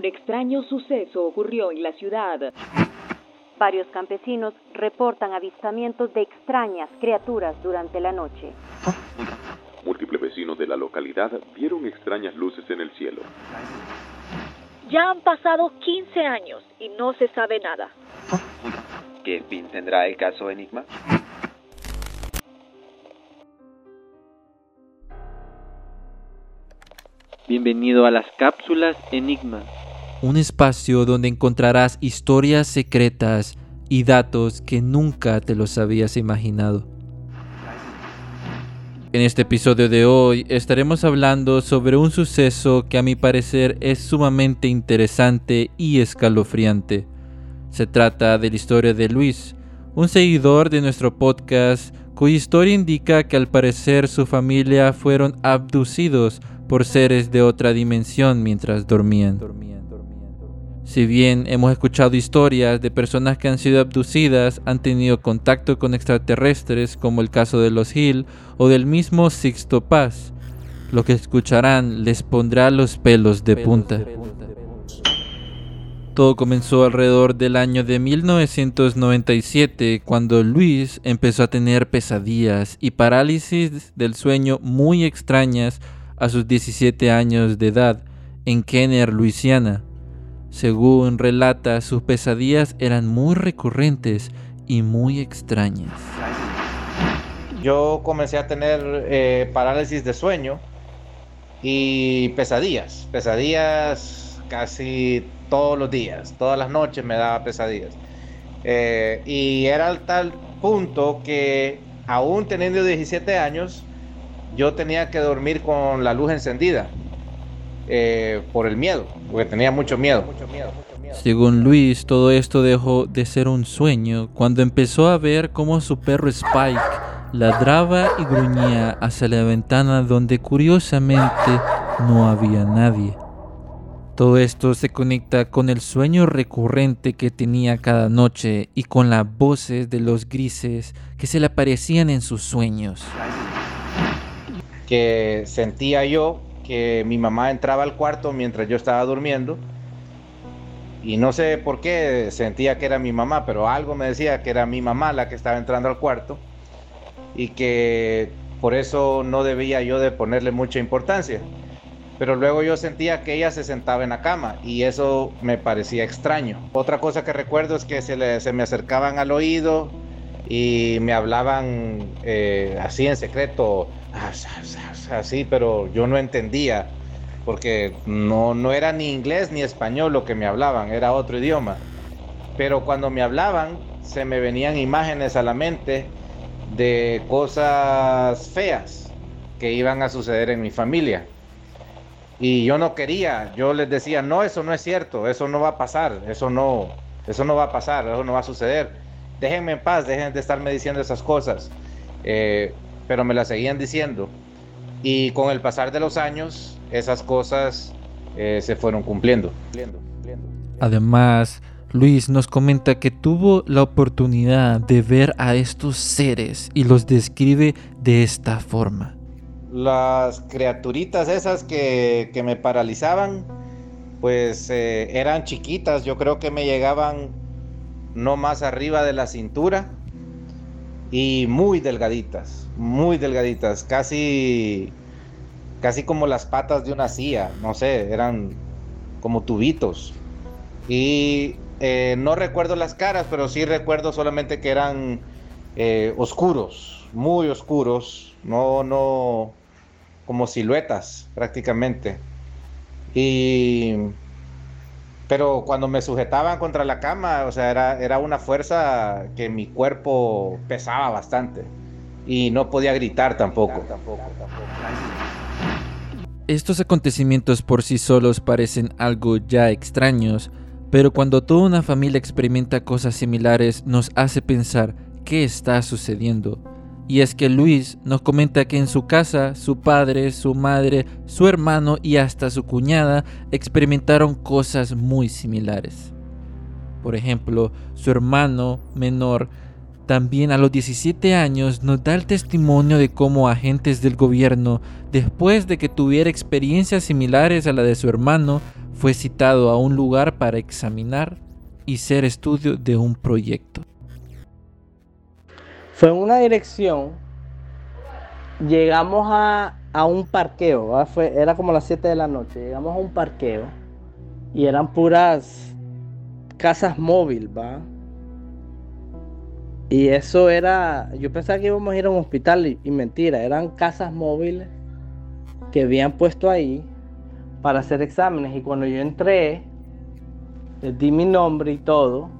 Un extraño suceso ocurrió en la ciudad. Varios campesinos reportan avistamientos de extrañas criaturas durante la noche. Múltiples vecinos de la localidad vieron extrañas luces en el cielo. Ya han pasado 15 años y no se sabe nada. ¿Qué fin tendrá el caso Enigma? Bienvenido a las cápsulas Enigma, un espacio donde encontrarás historias secretas y datos que nunca te los habías imaginado. En este episodio de hoy estaremos hablando sobre un suceso que a mi parecer es sumamente interesante y escalofriante. Se trata de la historia de Luis, un seguidor de nuestro podcast cuya historia indica que al parecer su familia fueron abducidos por seres de otra dimensión mientras dormían. Si bien hemos escuchado historias de personas que han sido abducidas, han tenido contacto con extraterrestres, como el caso de los Hill o del mismo Sixto Paz, lo que escucharán les pondrá los pelos de punta. Todo comenzó alrededor del año de 1997, cuando Luis empezó a tener pesadillas y parálisis del sueño muy extrañas a sus 17 años de edad en Kenner, Luisiana. Según relata, sus pesadillas eran muy recurrentes y muy extrañas. Yo comencé a tener eh, parálisis de sueño y pesadillas, pesadillas casi todos los días, todas las noches me daba pesadillas. Eh, y era al tal punto que aún teniendo 17 años, yo tenía que dormir con la luz encendida. Eh, por el miedo, porque tenía mucho miedo. Según Luis, todo esto dejó de ser un sueño cuando empezó a ver cómo su perro Spike ladraba y gruñía hacia la ventana donde curiosamente no había nadie. Todo esto se conecta con el sueño recurrente que tenía cada noche y con las voces de los grises que se le aparecían en sus sueños. Que sentía yo que mi mamá entraba al cuarto mientras yo estaba durmiendo y no sé por qué sentía que era mi mamá, pero algo me decía que era mi mamá la que estaba entrando al cuarto y que por eso no debía yo de ponerle mucha importancia. Pero luego yo sentía que ella se sentaba en la cama y eso me parecía extraño. Otra cosa que recuerdo es que se, se me acercaban al oído y me hablaban eh, así en secreto, así, pero yo no entendía, porque no, no era ni inglés ni español lo que me hablaban, era otro idioma. Pero cuando me hablaban, se me venían imágenes a la mente de cosas feas que iban a suceder en mi familia. Y yo no quería, yo les decía, no, eso no es cierto, eso no va a pasar, eso no, eso no va a pasar, eso no va a suceder. Déjenme en paz, dejen de estarme diciendo esas cosas. Eh, pero me las seguían diciendo. Y con el pasar de los años, esas cosas eh, se fueron cumpliendo. Además, Luis nos comenta que tuvo la oportunidad de ver a estos seres y los describe de esta forma. Las criaturitas esas que, me paralizaban, pues eh, eran chiquitas, yo creo que me llegaban no más arriba de la cintura y muy delgaditas, muy delgaditas, casi, casi como las patas de una silla, no sé, eran como tubitos. Y eh, no recuerdo las caras, pero sí recuerdo solamente que eran eh, oscuros, muy oscuros, no, no, como siluetas prácticamente. Y pero cuando me sujetaban contra la cama, o sea, era, era una fuerza que mi cuerpo pesaba bastante y no podía gritar tampoco. Estos acontecimientos por sí solos parecen algo ya extraños, pero cuando toda una familia experimenta cosas similares nos hace pensar qué está sucediendo. Y es que Luis nos comenta que en su casa su padre, su madre, su hermano y hasta su cuñada experimentaron cosas muy similares. Por ejemplo, su hermano menor también a los 17 años nos da el testimonio de cómo agentes del gobierno, después de que tuviera experiencias similares a la de su hermano, fue citado a un lugar para examinar y ser estudio de un proyecto. Fue en una dirección, llegamos a, a un parqueo, Fue, era como las 7 de la noche, llegamos a un parqueo y eran puras casas móviles, ¿va? Y eso era, yo pensaba que íbamos a ir a un hospital y, y mentira, eran casas móviles que habían puesto ahí para hacer exámenes y cuando yo entré, les di mi nombre y todo,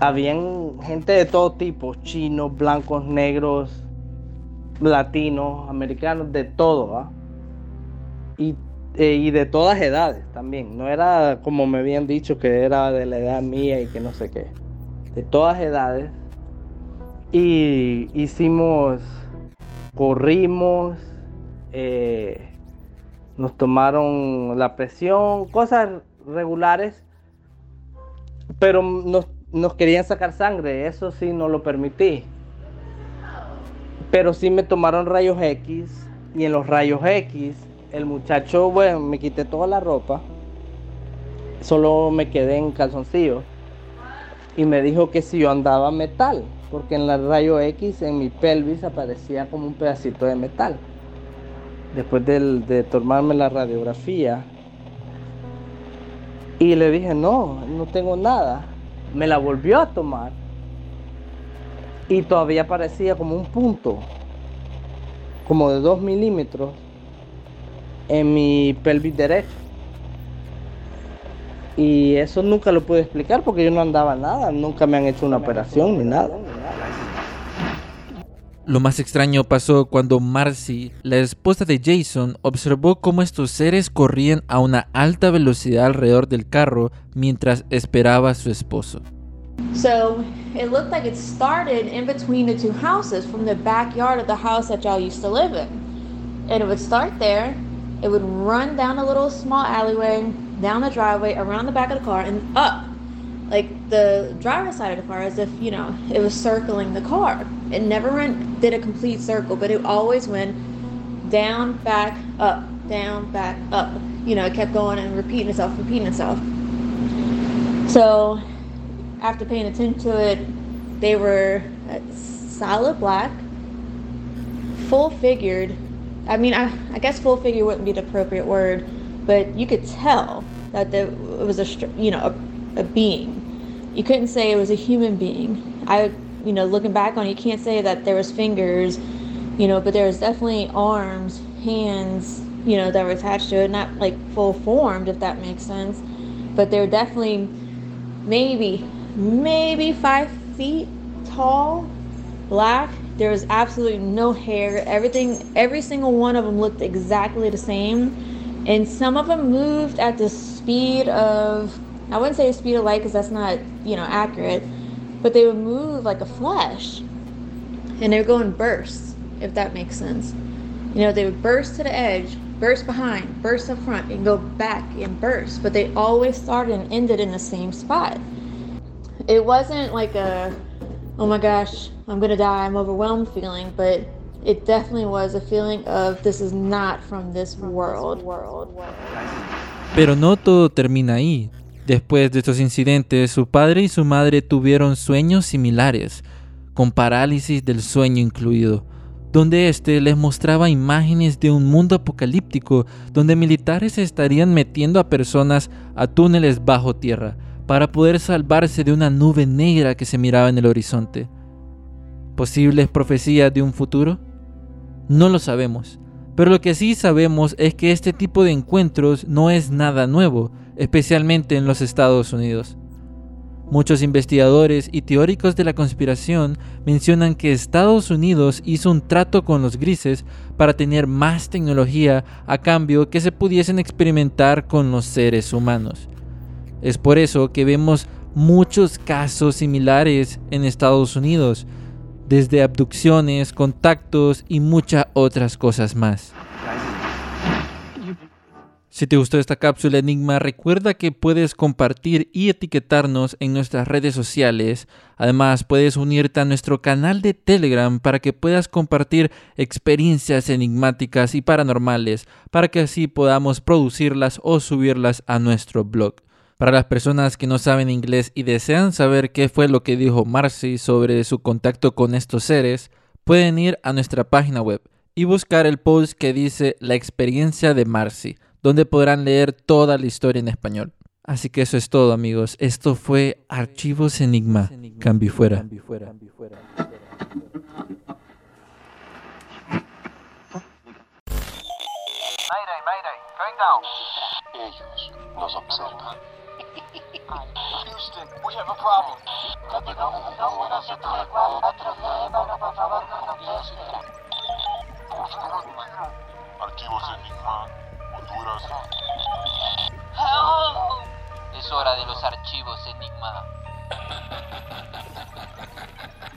habían gente de todo tipo, chinos, blancos, negros, latinos, americanos, de todo, y, eh, y, de todas edades también. No era como me habían dicho que era de la edad mía y que no sé qué. De todas edades. Y hicimos, corrimos, eh, nos tomaron la presión, cosas regulares, pero nos nos querían sacar sangre, eso sí no lo permití. Pero sí me tomaron rayos X y en los rayos X el muchacho, bueno, me quité toda la ropa, solo me quedé en calzoncillo y me dijo que si yo andaba metal, porque en el rayo X en mi pelvis aparecía como un pedacito de metal. Después de tomarme la radiografía y le dije, no, no tengo nada me la volvió a tomar y todavía parecía como un punto, como de 2 milímetros en mi pelvis derecho. Y eso nunca lo pude explicar porque yo no andaba nada, nunca me han hecho una operación ni nada. Lo más extraño pasó cuando Marcy, la esposa de Jason, observó cómo estos seres corrían a una alta velocidad alrededor del carro mientras esperaba a su esposo. So it looked like it started in between the two houses from the backyard of the house that y'all used to live in. And it would start there, it would run down a little small alleyway, down the driveway, around the back of the car, and up like the driver's side of the car as if you know it was circling the car it never went did a complete circle but it always went down back up down back up you know it kept going and repeating itself repeating itself so after paying attention to it they were uh, solid black full figured i mean I, I guess full figure wouldn't be the appropriate word but you could tell that there, it was a you know a a being. You couldn't say it was a human being. I, you know, looking back on it, you can't say that there was fingers, you know, but there was definitely arms, hands, you know, that were attached to it. Not like full formed, if that makes sense, but they're definitely maybe, maybe five feet tall, black. There was absolutely no hair. Everything, every single one of them looked exactly the same. And some of them moved at the speed of I wouldn't say the speed of light because that's not, you know, accurate, but they would move like a flash. And they would go in bursts, if that makes sense. You know, they would burst to the edge, burst behind, burst up front, and go back and burst. But they always started and ended in the same spot. It wasn't like a, oh my gosh, I'm gonna die, I'm overwhelmed feeling, but it definitely was a feeling of this is not from this world. Pero no todo termina ahí. Después de estos incidentes, su padre y su madre tuvieron sueños similares, con parálisis del sueño incluido, donde éste les mostraba imágenes de un mundo apocalíptico donde militares estarían metiendo a personas a túneles bajo tierra para poder salvarse de una nube negra que se miraba en el horizonte. ¿Posibles profecías de un futuro? No lo sabemos, pero lo que sí sabemos es que este tipo de encuentros no es nada nuevo, especialmente en los Estados Unidos. Muchos investigadores y teóricos de la conspiración mencionan que Estados Unidos hizo un trato con los grises para tener más tecnología a cambio que se pudiesen experimentar con los seres humanos. Es por eso que vemos muchos casos similares en Estados Unidos, desde abducciones, contactos y muchas otras cosas más. Si te gustó esta cápsula Enigma, recuerda que puedes compartir y etiquetarnos en nuestras redes sociales. Además, puedes unirte a nuestro canal de Telegram para que puedas compartir experiencias enigmáticas y paranormales, para que así podamos producirlas o subirlas a nuestro blog. Para las personas que no saben inglés y desean saber qué fue lo que dijo Marcy sobre su contacto con estos seres, pueden ir a nuestra página web y buscar el post que dice La experiencia de Marcy donde podrán leer toda la historia en español. Así que eso es todo amigos. Esto fue Archivos Enigma. Cambio fuera. Ellos nos observan. Houston, we have a problem. Es hora de los archivos Enigma.